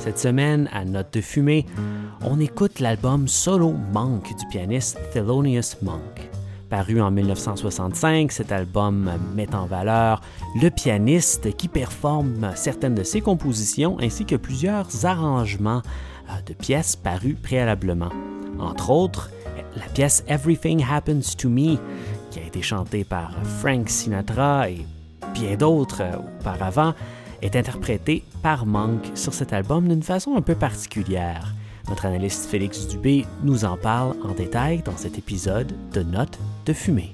Cette semaine, à Note de fumée, on écoute l'album solo Monk du pianiste Thelonious Monk. Paru en 1965, cet album met en valeur le pianiste qui performe certaines de ses compositions ainsi que plusieurs arrangements euh, de pièces parues préalablement. Entre autres, la pièce Everything Happens to Me, qui a été chantée par Frank Sinatra et bien d'autres euh, auparavant, est interprétée par Monk sur cet album d'une façon un peu particulière. Notre analyste Félix Dubé nous en parle en détail dans cet épisode de Notes de fumée.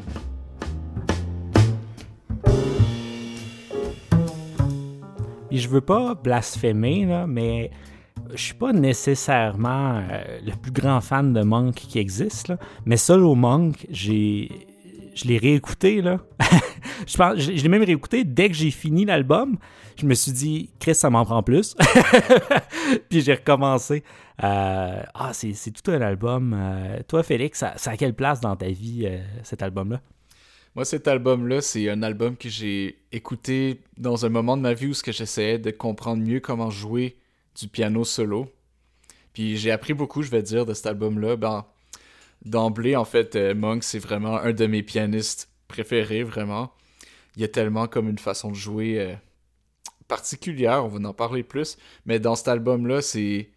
Et je veux pas blasphémer, là, mais je suis pas nécessairement euh, le plus grand fan de Monk qui existe, mais Solo Monk, j'ai je l'ai réécouté, là. je, pense, je, l'ai même réécouté dès que j'ai fini l'album. Je me suis dit, Chris, ça m'en prend plus. Puis j'ai recommencé. Euh, ah, c'est, tout un album. Euh, toi, Félix, ça, ça, a quelle place dans ta vie, euh, cet album-là? Moi, cet album-là, c'est un album que j'ai écouté dans un moment de ma vie où j'essayais de comprendre mieux comment jouer du piano solo. Puis j'ai appris beaucoup, je vais dire, de cet album-là. Ben, d'emblée, en fait, euh, Monk, c'est vraiment un de mes pianistes préférés, vraiment. Il y a tellement comme une façon de jouer euh, particulière, on va en parler plus. Mais dans cet album-là, c'est.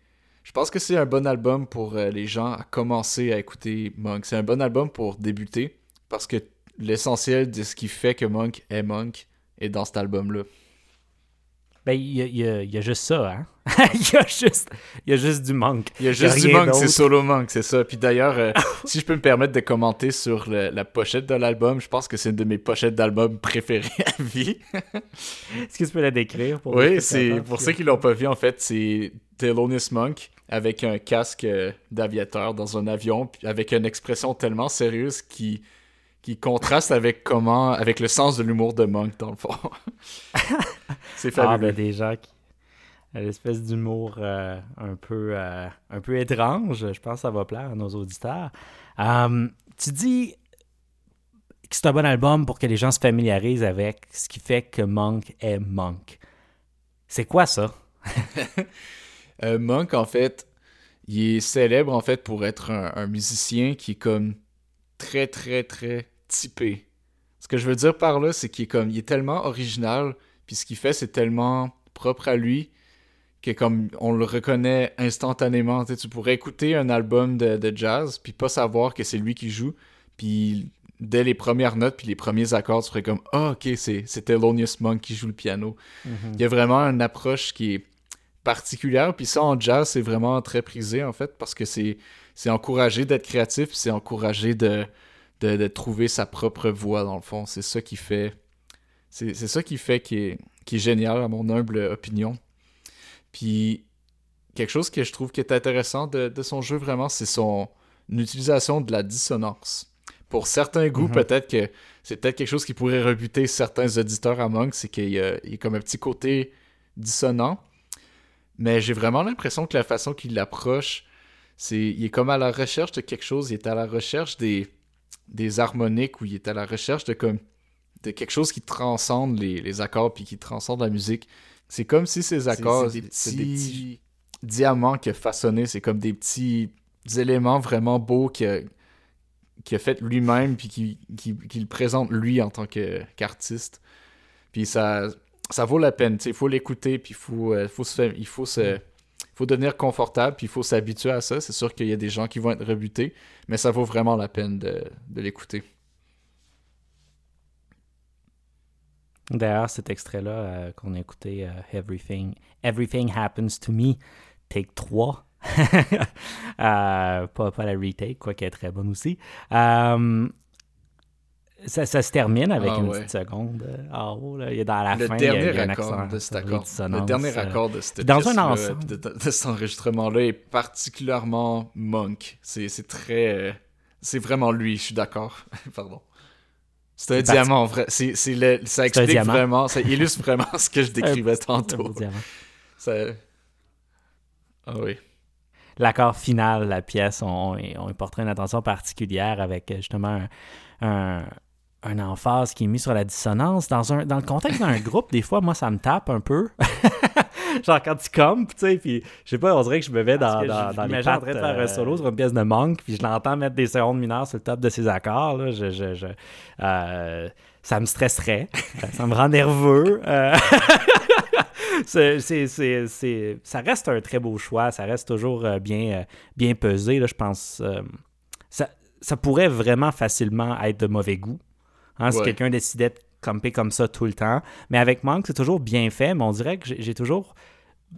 Je pense que c'est un bon album pour euh, les gens à commencer à écouter Monk. C'est un bon album pour débuter parce que l'essentiel de ce qui fait que Monk est Monk est dans cet album-là. Ben, il y, a, juste ça, hein? il, y a juste, il y a juste du manque. Il y a juste du manque, c'est solo manque, c'est ça. Puis d'ailleurs, euh, si je peux me permettre de commenter sur la pochette de l'album, je pense que c'est une de mes pochettes d'album préférées à vie. Est-ce que tu peux la décrire pour Oui, c'est pour ceux qui l'ont pas vu, en fait, c'est Thelonious Monk avec un casque euh, d'aviateur dans un avion, avec une expression tellement sérieuse qui qui contraste avec comment, avec le sens de l'humour de Monk, dans le fond. c'est fabuleux. Ah, ben des gens qui... L'espèce d'humour euh, un, peu, euh, un peu étrange, je pense que ça va plaire à nos auditeurs. Hum, tu dis que c'est un bon album pour que les gens se familiarisent avec ce qui fait que Monk est Monk. C'est quoi ça? Euh, Monk, en fait, il est célèbre en fait pour être un, un musicien qui est comme très, très, très typé. Ce que je veux dire par là, c'est qu'il est comme, il est tellement original, puis ce qu'il fait, c'est tellement propre à lui, que comme on le reconnaît instantanément. Tu, tu pourrais écouter un album de, jazz, puis pas savoir que c'est lui qui joue, puis dès les premières notes, puis les premiers accords, tu ferais comme, ah, ok, c'est Thelonious Monk qui joue le piano. Mm-hmm. Il y a vraiment une approche qui est particulière, puis ça, en jazz, c'est vraiment très prisé, en fait, parce que c'est c'est encouragé d'être créatif, c'est encouragé de, de, trouver sa propre voix, dans le fond. C'est ça qui fait. C'est ça qui fait qui est, qui est génial, à mon humble opinion. Puis, quelque chose que je trouve qui est intéressant de, son jeu, vraiment, c'est son utilisation de la dissonance. Pour certains goûts, mhm. peut-être que c'est peut-être quelque chose qui pourrait rebuter certains auditeurs à Monk, c'est qu'il y, a comme un petit côté dissonant. Mais j'ai vraiment l'impression que la façon qu'il l'approche c'est, il est comme à la recherche de quelque chose, il est à la recherche des, des harmoniques, ou il est à la recherche de comme de quelque chose qui transcende les, les accords puis qui transcende la musique. C'est comme si ces accords, c'est, des, petits... diamants qu'il a façonnés, c'est comme des petits éléments vraiment beaux qu'il a, a fait lui-même puis qu'il qui, qui, le présente lui en tant qu'artiste. Puis ça, ça vaut la peine, il faut l'écouter puis il faut, euh, faut se, il faut se, mm faut devenir confortable, puis il faut s'habituer à ça. C'est sûr qu'il y a des gens qui vont être rebutés, mais ça vaut vraiment la peine de, l'écouter. D'ailleurs, cet extrait-là euh, qu'on a écouté, euh, Everything, Everything Happens to Me, take 3. Euh, pas, pas, la retake, quoi qu'elle est très bonne aussi. Ça, ça, se termine avec ah une petite seconde en haut. Là. Il est dans la le fin. Dernier il y a, un accord de cet accord. Le dernier accord de cette dans un ensemble. De, de, cet enregistrement-là est particulièrement monk. C'est très. C'est vraiment lui, je suis d'accord. Pardon. C'est un diamant, vrai. C'est, le, ça explique vraiment, ça illustre vraiment ce que je décrivais tantôt. Ça... Ah oui. L'accord final, la pièce, on, on y porterait une attention particulière avec justement un un emphase qui est mis sur la dissonance. Dans, un, dans le contexte d'un groupe, des fois, moi, ça me tape un peu. genre quand tu compes, tu sais, puis je sais pas, on dirait que je me vais dans, dans, dans les pattes, en train de faire un euh, solo sur une pièce de Monk, puis je l'entends mettre des secondes mineures sur le top de ses accords, là, je, je, je euh, ça me stresserait, ça me rend nerveux. Euh, c'est, c'est, ça reste un très beau choix, ça reste toujours bien, bien pesé, là, je pense. ça, ça pourrait vraiment facilement être de mauvais goût. Hein, Si quelqu'un décidait de camper comme ça tout le temps. Mais avec Monk, c'est toujours bien fait, mais on dirait que j'ai toujours.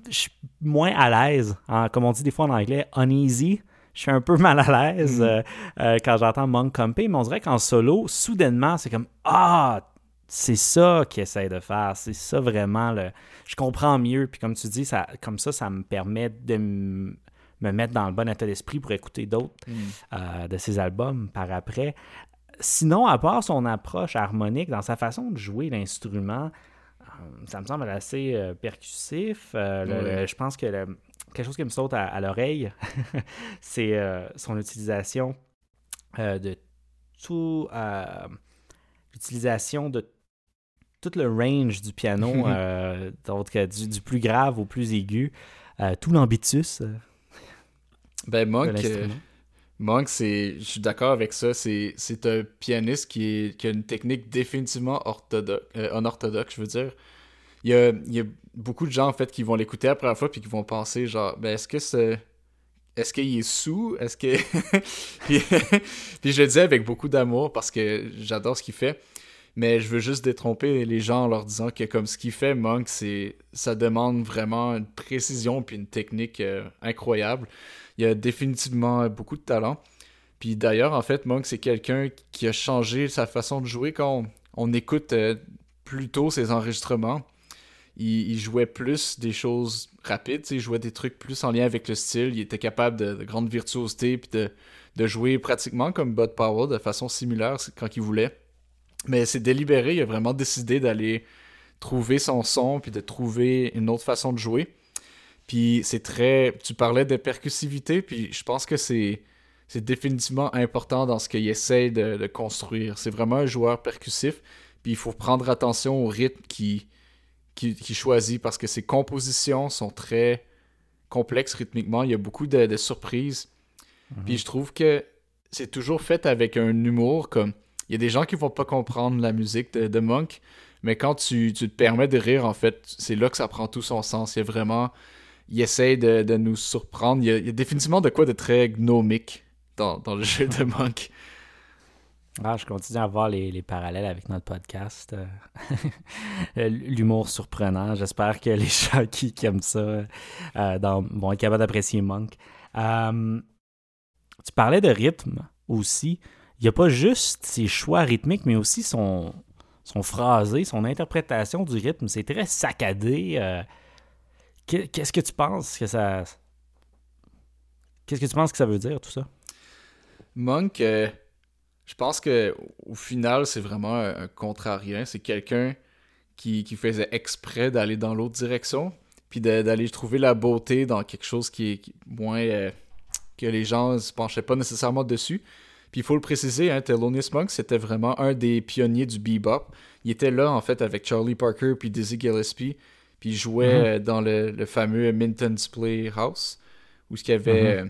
Je suis moins à l'aise. Hein, comme on dit des fois en anglais, uneasy. Je suis un peu mal à l'aise mm. euh, euh, quand j'entends Monk camper, mais on dirait qu'en solo, soudainement, c'est comme Ah, c'est ça qu'il essaie de faire. C'est ça vraiment. Le... Je comprends mieux. Puis comme tu dis, ça, comme ça, ça me permet de me mettre dans le bon état d'esprit pour écouter d'autres mm. euh, de ses albums par après sinon, à part son approche harmonique, dans sa façon de jouer l'instrument, euh, ça me semble assez euh, percussif. Euh, je pense que quelque chose qui me saute à, l'oreille, c'est son utilisation de tout. l'utilisation de tout le range du piano, donc du, du, plus grave au plus aigu, tout l'ambitus. ben, Monk, Monk, je suis d'accord avec ça. C'est, un pianiste qui, a une technique définitivement orthodoxe, euh, unorthodoxe, je veux dire. Il y, a, beaucoup de gens, en fait, qui vont l'écouter la première fois puis qui vont penser, genre, ben, est-ce que c'est. Est-ce qu'il est sous? Est-ce que. puis, je le dis avec beaucoup d'amour parce que j'adore ce qu'il fait. Mais je veux juste détromper les gens en leur disant que, comme ce qu'il fait, Monk, ça demande vraiment une précision puis une technique euh, incroyable il a définitivement beaucoup de talent. Puis d'ailleurs, en fait, Monk, c'est quelqu'un qui a changé sa façon de jouer quand on, écoute euh, plutôt ses enregistrements. Il, jouait plus des choses rapides, il jouait des trucs plus en lien avec le style. Il était capable de, grande virtuosité, puis de, de, jouer pratiquement comme Bud Powell, de façon similaire quand il voulait. Mais c'est délibéré, il a vraiment décidé d'aller trouver son son, puis de trouver une autre façon de jouer. Puis c'est très. Tu parlais de percussivité, puis je pense que c'est. C'est définitivement important dans ce qu'il essaie de, construire. C'est vraiment un joueur percussif, puis il faut prendre attention au rythme qu'il qui, choisit parce que ses compositions sont très complexes rythmiquement. Il y a beaucoup de, surprises. Mhm. Puis je trouve que c'est toujours fait avec un humour comme. Il y a des gens qui vont pas comprendre la musique de, Monk, mais quand tu, tu, te permets de rire, en fait, c'est là que ça prend tout son sens. Il y a vraiment il essaye de, nous surprendre. Il y, a, définitivement de quoi de très gnomique dans, le jeu de Monk. Ah, je continue à voir les, parallèles avec notre podcast. Euh, l'humour surprenant. J'espère que les gens qui, aiment ça euh, vont être capables d'apprécier Monk. Euh, tu parlais de rythme aussi. Il n'y a pas juste ses choix rythmiques, mais aussi son, son phrasé, son interprétation du rythme. C'est très saccadé. Qu'est-ce que tu penses que ça. Qu'est-ce que tu penses que ça veut dire, tout ça? Monk, euh, je pense que au final, c'est vraiment un, contrarien. C'est quelqu'un qui, faisait exprès d'aller dans l'autre direction, puis d'aller trouver la beauté dans quelque chose qui est moins. Euh, que les gens ne se penchaient pas nécessairement dessus. Puis il faut le préciser, hein, Thelonious Monk, c'était vraiment un des pionniers du bebop. Il était là, en fait, avec Charlie Parker puis Dizzy Gillespie. Puis il jouait mhm. euh, dans le, fameux Minton's Playhouse, où il y avait mhm. euh,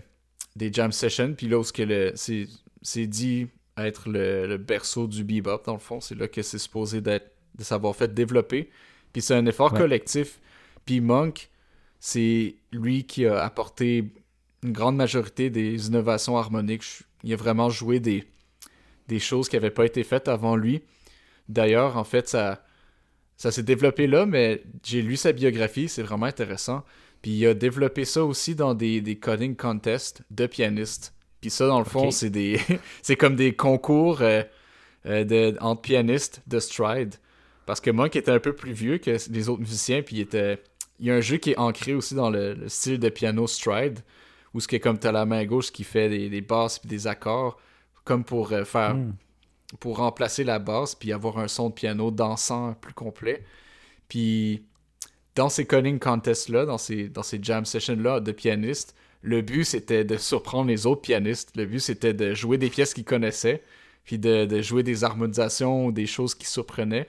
des jam sessions. Puis là, où c'est dit être le, berceau du bebop, dans le fond. C'est là que c'est supposé d'être, de savoir fait développer. Puis c'est un effort collectif. Puis Monk, c'est lui qui a apporté une grande majorité des innovations harmoniques. Il a vraiment joué des, des choses qui n'avaient pas été faites avant lui. D'ailleurs, en fait, ça, ça s'est développé là, mais j'ai lu sa biographie, c'est vraiment intéressant. Puis il a développé ça aussi dans des, des coding contests de pianistes. Puis ça, dans le fond, c'est des c'est comme des concours euh, euh, de, entre pianistes de stride. Parce que moi, qui était un peu plus vieux que les autres musiciens, puis il était... Il y a un jeu qui est ancré aussi dans le, style de piano stride, où ce qui est comme as la main gauche qui fait des, des basses puis des accords, comme pour euh, faire hmm pour remplacer la basse puis avoir un son de piano dansant plus complet. Puis dans ces coding contests-là, dans ces, dans ces jam sessions-là de pianistes, le but c'était de surprendre les autres pianistes. Le but c'était de jouer des pièces qu'ils connaissaient, puis de, jouer des harmonisations ou des choses qui surprenaient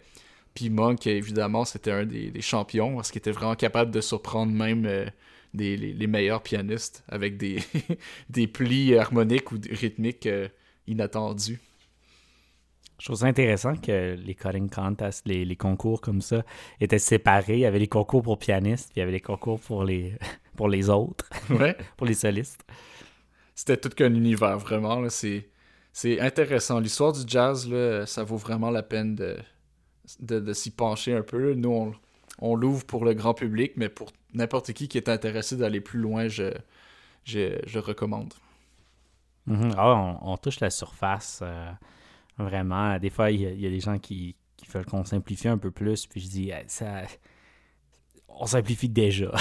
Puis Monk, évidemment, c'était un des, champions parce qu'il était vraiment capable de surprendre même euh, les, meilleurs pianistes avec des, des plis harmoniques ou rythmiques euh, inattendus. Je trouve ça intéressant que les cutting contests, les, concours comme ça, étaient séparés. Il y avait les concours pour pianistes, puis il y avait les concours pour les, pour les autres, pour les solistes. C'était tout qu'un univers, vraiment. C'est, c'est intéressant. L'histoire du jazz, là, ça vaut vraiment la peine de, de, s'y pencher un peu. Nous, on, l'ouvre pour le grand public, mais pour n'importe qui qui est intéressé d'aller plus loin, je, je, recommande. Mm-hmm. Ah, on, touche la surface. Euh, vraiment. Des fois, il y, a des gens qui, veulent qu'on simplifie un peu plus, puis je dis, ça. On simplifie déjà.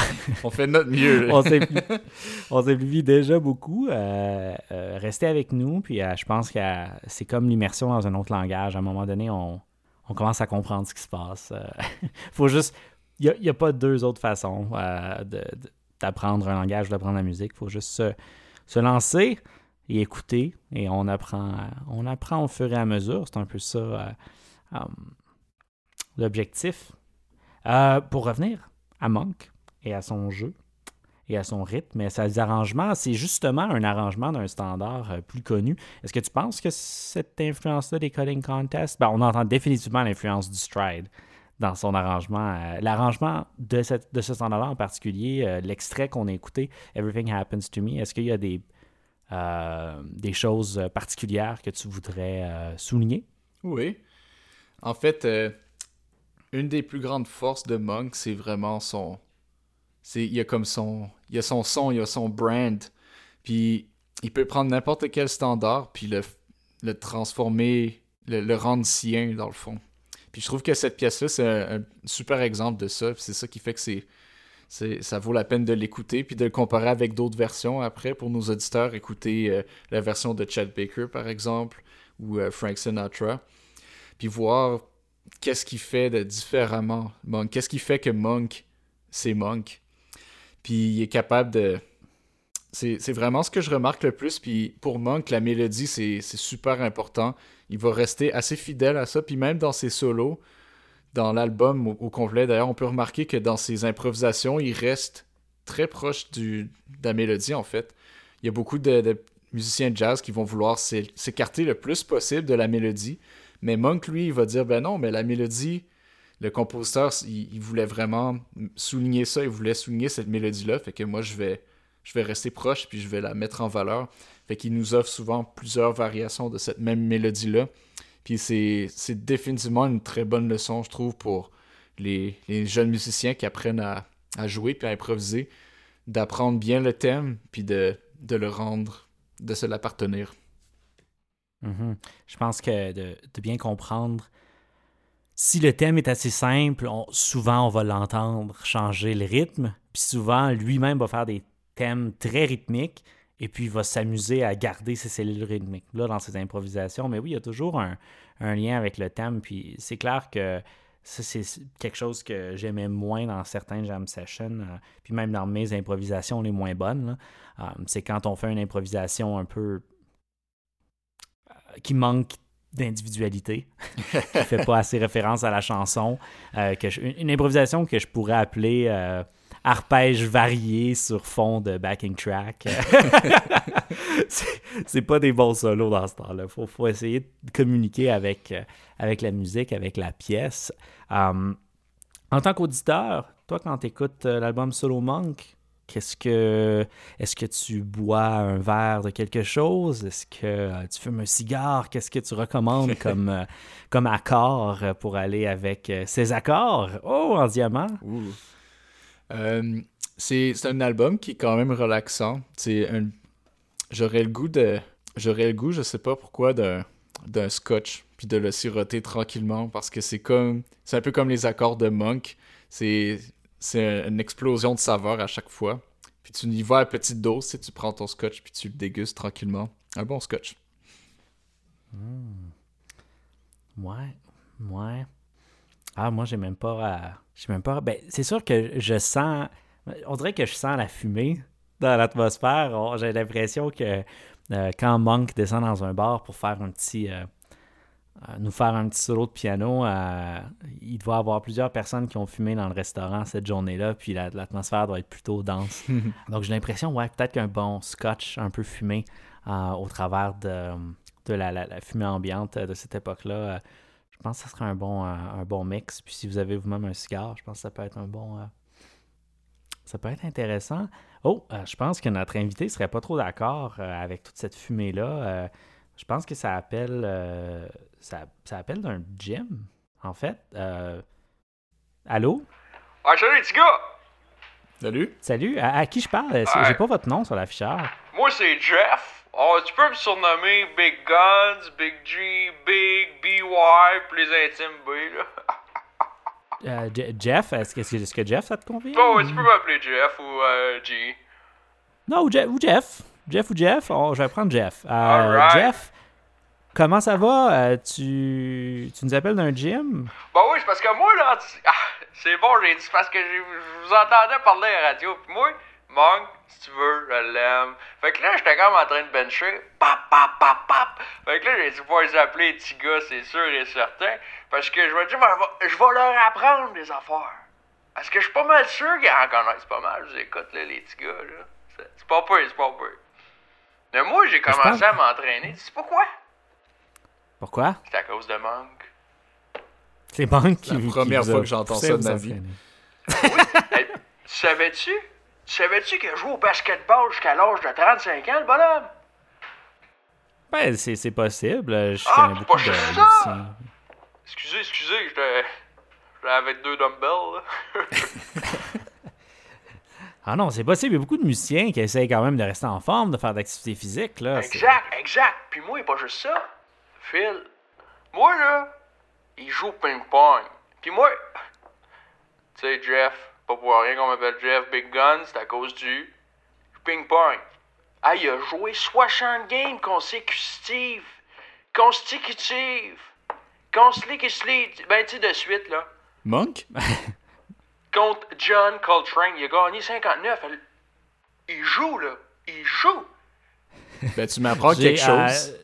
on fait notre mieux. on, simplifie, déjà beaucoup. Euh, euh, restez avec nous, puis je pense que c'est comme l'immersion dans un autre langage. À un moment donné, on, on commence à comprendre ce qui se passe. Il euh, faut juste. Il n'y a, pas deux autres façons euh, d'apprendre un langage ou d'apprendre la musique. Il faut juste se, lancer et écouter. Et on apprend, on apprend au fur et à mesure. C'est un peu ça euh, l'objectif. pour revenir à Monk et à son jeu, et à son rythme. Mais ses arrangements, c'est justement un arrangement d'un standard euh, plus connu. Est-ce que tu penses que cette influence-là des cutting contests, ben, on entend définitivement l'influence du stride dans son arrangement. Euh, l'arrangement de, de ce standard-là en particulier, euh, l'extrait qu'on a écouté, Everything Happens to Me, est-ce qu'il y a des, des choses particulières que tu voudrais souligner? Oui. En fait, une des plus grandes forces de Monk, c'est vraiment son, il y a comme son il y a son son, il y a son brand. Puis il peut prendre n'importe quel standard puis le, le transformer, le, rendre sien dans le fond. Puis je trouve que cette pièce-là, c'est un, super exemple de ça. C'est ça qui fait que c'est, ça vaut la peine de l'écouter puis de le comparer avec d'autres versions après pour nos auditeurs. Écouter euh, la version de Chad Baker, par exemple, ou euh, Frank Sinatra. Puis voir qu'est-ce qu'il fait de différemment. Monk. Qu'est-ce qui fait que Monk, c'est Monk. Puis il est capable de. C'est vraiment ce que je remarque le plus. Puis pour Monk, la mélodie, c'est super important. Il va rester assez fidèle à ça. Puis même dans ses solos, dans l'album au, complet, d'ailleurs, on peut remarquer que dans ses improvisations, il reste très proche du, de la mélodie, en fait. Il y a beaucoup de, musiciens de jazz qui vont vouloir s'écarter le plus possible de la mélodie. Mais Monk, lui, il va dire ben non, mais la mélodie, le compositeur, il, voulait vraiment souligner ça, il voulait souligner cette mélodie-là. Fait que moi, je vais, je vais rester proche, puis je vais la mettre en valeur. Fait qu'il nous offre souvent plusieurs variations de cette même mélodie-là. Puis c'est, définitivement une très bonne leçon, je trouve, pour les, jeunes musiciens qui apprennent à, jouer puis à improviser, d'apprendre bien le thème, puis de, le rendre, de se l'appartenir. Mm-hmm. Je pense que de, de bien comprendre si le thème est assez simple, souvent on va l'entendre changer le rythme, puis souvent lui-même va faire des thèmes très rythmiques, et puis il va s'amuser à garder ses cellules rythmiques là dans ses improvisations. Mais oui, il y a toujours un, lien avec le thème, puis c'est clair que ça, c'est quelque chose que j'aimais moins dans certains jam sessions, euh, puis même dans mes improvisations les moins bonnes. Euh, c'est quand on fait une improvisation un peu euh, qui manque d'individualité, qui fait pas assez référence à la chanson, que une, improvisation que je pourrais appeler euh, arpège varié sur fond de backing track. c'est pas des bons solos dans ce temps-là. Faut, faut essayer de communiquer avec, euh, avec la musique, avec la pièce. en tant qu'auditeur, toi, quand tu écoutes l'album Solo Monk, Qu'est-ce que est-ce que tu bois un verre de quelque chose? Est-ce que euh, tu fumes un cigare? Qu'est-ce que tu recommandes comme euh, comme accord pour aller avec euh, ces accords? Oh, en diamant. C'est un album qui est quand même relaxant. C'est j'aurais le goût de j'aurais le goût, je sais pas pourquoi d'un d'un scotch puis de le siroter tranquillement parce que c'est comme c'est un peu comme les accords de Monk. C'est c'est une explosion de saveur à chaque fois. Puis tu y vas à petite dose, si tu prends ton scotch puis tu le dégustes tranquillement. Un bon scotch. Hmm. Ouais, ouais. Ah, moi, j'ai même pas. J'ai même pas. Ben, c'est sûr que je sens. On dirait que je sens la fumée dans l'atmosphère. J'ai l'impression que euh, quand Monk descend dans un bar pour faire un petit. Euh, euh, nous faire un petit solo de piano. Il doit y avoir plusieurs personnes qui ont fumé dans le restaurant cette journée-là, puis l'atmosphère doit être plutôt dense. Donc j'ai l'impression, ouais, peut-être qu'un bon scotch un peu fumé au travers de, de la, fumée ambiante de cette époque-là, pense que ce serait un bon, un bon mix. Puis si vous avez vous-même un cigare, je pense que ça peut être un bon. ça peut être intéressant. Oh, je pense que notre invité serait pas trop d'accord avec toute cette fumée-là. Je pense que ça appelle euh, ça, ça, appelle d'un gym, en fait. Euh, allô? Ah, salut, petit gars! Salut. Salut. À, qui je parle? J'ai pas votre nom sur l'afficheur. Moi, c'est Jeff. Oh, tu peux me surnommer Big Guns, Big G, Big, BY, pour les intimes B, là. Euh, Jeff, est-ce que, est que, Jeff, ça te convient? Oh, tu peux m'appeler Jeff ou G. Non, ou Jeff. Jeff ou Jeff? Oh, je vais prendre Jeff. Euh, Jeff, comment ça va? Euh, tu, tu nous appelles d'un gym? Bah oui, c'est parce que moi, là, ah, c'est bon, j'ai dit, parce que je vous entendais parler à la radio. Puis moi, Monk, si tu veux, je l'aime. Fait que là, j'étais quand même en train de bencher. Pap, pap, pap, pap. Fait que là, j'ai dit, faut les appeler les petits gars, c'est sûr et certain. Parce que je vais dire, je vais leur apprendre des affaires. Parce que je suis pas mal sûr qu'ils en connaissent pas mal. Je écoute, là, les petits gars, là. C'est pas peur, c'est pas peur. Mais moi, j'ai commencé à m'entraîner. Tu sais pourquoi? Pourquoi? C'est à cause de Monk. C'est Monk qui. La première fois que j'entends ça de ma vie. oui. tu savais-tu? Tu savais-tu qu'il a joué au basketball jusqu'à l'âge de 35 ans, le bonhomme? Ben, c'est possible. Je ah, beaucoup pas de ça! Excusez, excusez, j'étais avec deux dumbbells. Ah non, c'est possible. Il y a beaucoup de musiciens qui essayent quand même de rester en forme, de faire d'activité physique. Là. Exact, exact. Puis moi, il pas juste ça. Phil, moi, là, il joue ping-pong. Puis moi, tu sais, Jeff, pas pour rien qu'on m'appelle Jeff Big Gun, c'est à cause du ping-pong. Ah, il a joué 60 games consécutives. Consécutives. Consécutives. Ben, tu sais, de suite, là. Monk? contre John Coltrane. Il a gagné 59. Il joue, là. Il joue. Ben, tu m'apprends quelque chose.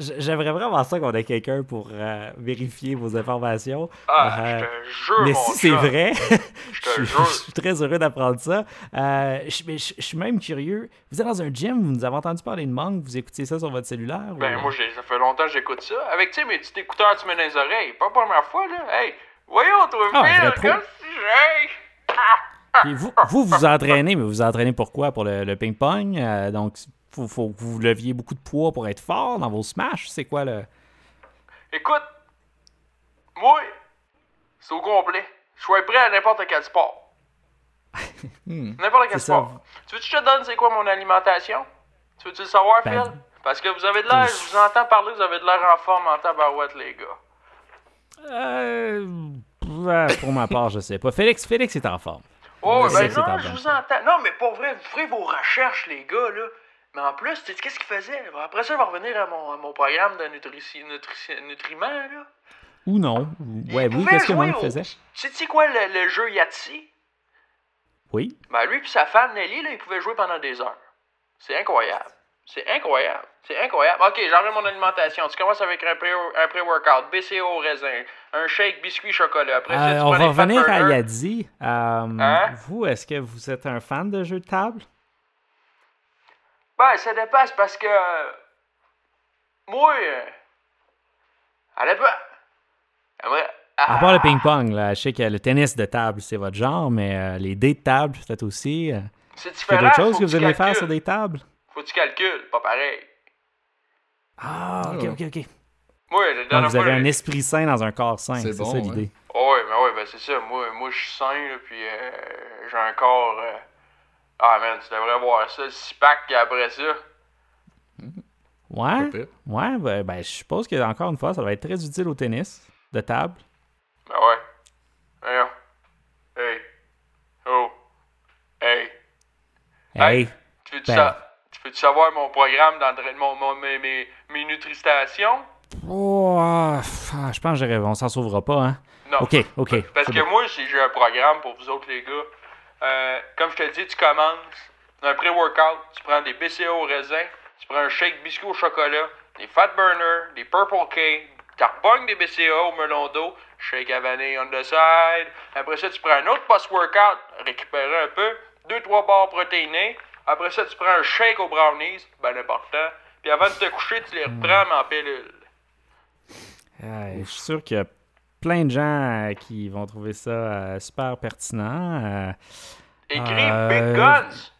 Euh, j'aimerais vraiment ça qu'on ait quelqu'un pour euh, vérifier vos informations. Ah, euh, je te jure, Mais si c'est vrai, je, suis très heureux d'apprendre ça. je, suis même curieux. Vous êtes dans un gym, vous nous avez entendu parler de manque, vous écoutez ça sur votre cellulaire? Ben, moi, ça fait longtemps que j'écoute ça. Avec, tu sais, mes petits écouteurs, tu mets dans les oreilles. Pas la première fois, là. Hey, Voyons, toi, ah, comme si vous, vous vous entraînez, mais vous entraînez pourquoi? Pour le, ping-pong? Euh, donc, il faut, que vous leviez beaucoup de poids pour être fort dans vos smash. C'est quoi le. Écoute, moi, c'est au complet. Je suis prêt à n'importe quel sport. Hmm. N'importe quel sport. Tu veux que je te donne c'est quoi mon alimentation? Tu veux-tu le savoir, ben, Phil? Parce que vous avez de l'air, je vous entends parler, vous avez de l'air en forme en tabarouette, les gars. Euh, pour ma part, je sais pas. Félix, Félix est en forme. Oh, ben non, je vous entends. Non, mais pour vrai, vous ferez vos recherches, les gars, là. Mais en plus, tu sais, qu'est-ce qu'il faisait? Après ça, il va revenir à mon, à mon programme de nutri nutriments, là. Ou non. Ouais, oui, qu'est-ce que moi faisait? Tu sais quoi, le, le jeu Yahtzee? Oui. Ben, lui et sa femme Nelly, là, ils pouvaient jouer pendant des heures. C'est incroyable. C'est incroyable. C'est incroyable. OK, j'enlève mon alimentation. Tu commences avec un pré-workout, BCO raisin, un shake biscuit chocolat. Après euh, on va revenir à Yadi. Euh, hein? Vous, est-ce que vous êtes un fan de jeux de table? Ben, ça dépasse parce que. Moi. À l'époque. À part le ping-pong, là, je sais que le tennis de table, c'est votre genre, mais euh, les dés de table, peut-être aussi. c'est différent. Il y a d'autres choses que vous aimez faire sur des tables? Faut que tu calcules, pas pareil. Ah, ok, ok, ok. Moi, Donc, vous avez un esprit sain dans un corps sain, c'est ça l'idée. oui, mais oui, ben c'est ça. Moi, moi je suis sain, là, puis euh, j'ai un corps. Ah, man, tu devrais voir ça, le six-pack après ça. Ouais, ouais, ben, ben, je suppose que encore une fois, ça va être très utile au tennis de table. Ben ouais. Hey, hey, oh, hey. Hey. Tu veux ben, ça? Peux-tu savoir mon programme d'entraînement, mes, mes, mes nutristations? Oh, ah, je pense que on s'en sauvera pas, hein? Non. OK, OK. Parce que moi, j'ai un programme pour vous autres, les gars. Euh, comme je te dis, tu commences un pré-workout, tu prends des BCA au raisin, tu prends un shake biscuit au chocolat, des fat burners, des purple K, Tu repognes des BCA au melon d'eau, shake à vanille on the side. Après ça, tu prends un autre post-workout, récupérer un peu, deux, trois barres protéinées. Après ça, tu prends un shake aux brownies, ben important. Puis avant de te coucher, tu les reprends mais en pilule. Je suis sûr qu'il y a plein de gens euh, qui vont trouver ça euh, super pertinent. euh, Écris Big Guns.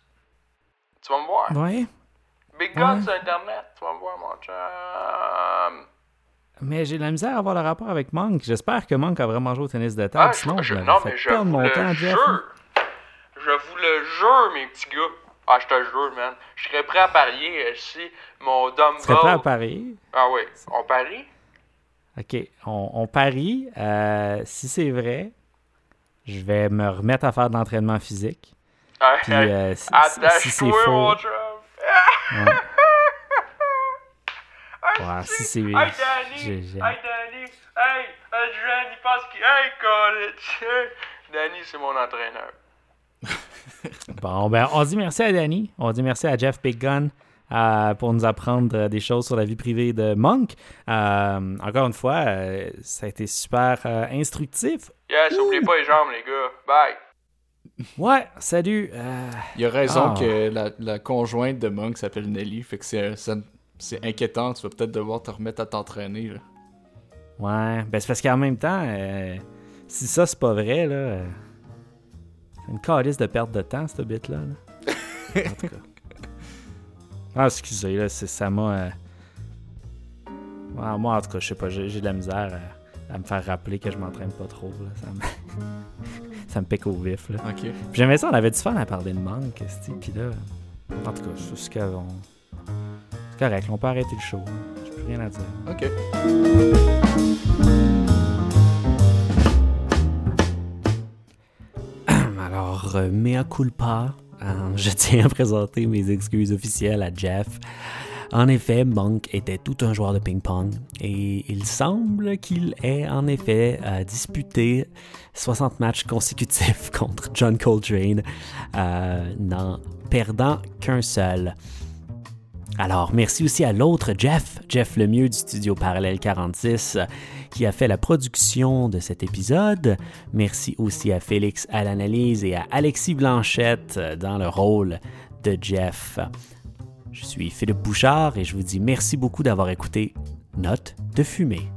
Tu vas me voir. ouais, Big Guns ouais. sur Internet. Tu vas me voir, mon chum. mais j'ai de la misère à avoir le rapport avec Monk. J'espère que Monk a vraiment joué au tennis de table. Ah, Sinon, je, je, non, mais je vous mon le temps, jure. Je vous le jure, mes petits gars. Ah, je te jure, man. Je serais prêt à parier si mon dumbbell... Tu serais prêt à parier? Ah oui. On parie? OK, on, on parie. Euh, si c'est vrai, je vais me remettre à faire de l'entraînement physique. Ah, Puis euh, si, si- si c'est faux. Ouais. Ouais, si c'est- Hey, Danny. Hey, Danny. Hey, Jeanne, il pense qu'il... Hey, college. Danny, c'est mon entraîneur. Bon, ben, on dit merci à Danny. On dit merci à Jeff Big Gun euh, pour nous apprendre euh, des choses sur la vie privée de Monk. Euh, encore une fois, euh, ça a été super euh, instructif. Yes, oubliez pas les jambes, les gars. Bye. Ouais, salut. euh, Il a raison Ah. que la, la conjointe de Monk s'appelle Nelly, fait que c'est inquiétant, tu vas peut-être devoir te remettre à t'entraîner. là. ouais, ben c'est parce qu'en même temps, euh, si ça c'est pas vrai, là, euh, c'est une calice de perte de temps, cette bit-là. là. En tout cas. Ah, excusez, là, c'est- ça m'a. euh, ouais, moi, en tout cas, je sais pas, j'ai de la misère à, à me faire rappeler que je m'entraîne pas trop. Là. Ça, me... ça me pique au vif. Là. Ok. Puis J'aimais ça, on avait du fun à parler de manque, puis là. En tout cas, c'est ce qu'on. C'est correct, on peut arrêter le show. J'ai plus rien à dire. Ok. Alors, euh, mea culpa, hein, je tiens à présenter mes excuses officielles à Jeff. En effet, Monk était tout un joueur de ping-pong et il semble qu'il ait en effet euh, disputé 60 matchs consécutifs contre John Coltrane, euh, n'en perdant qu'un seul. Alors, merci aussi à l'autre Jeff, Jeff Lemieux du studio Parallèle 46, euh, qui a fait la production de cet épisode. Merci aussi à Félix à l'analyse et à Alexis Blanchette euh, dans le rôle de Jeff. Je suis Philippe Bouchard et je vous dis merci beaucoup d'avoir écouté Note de fumée.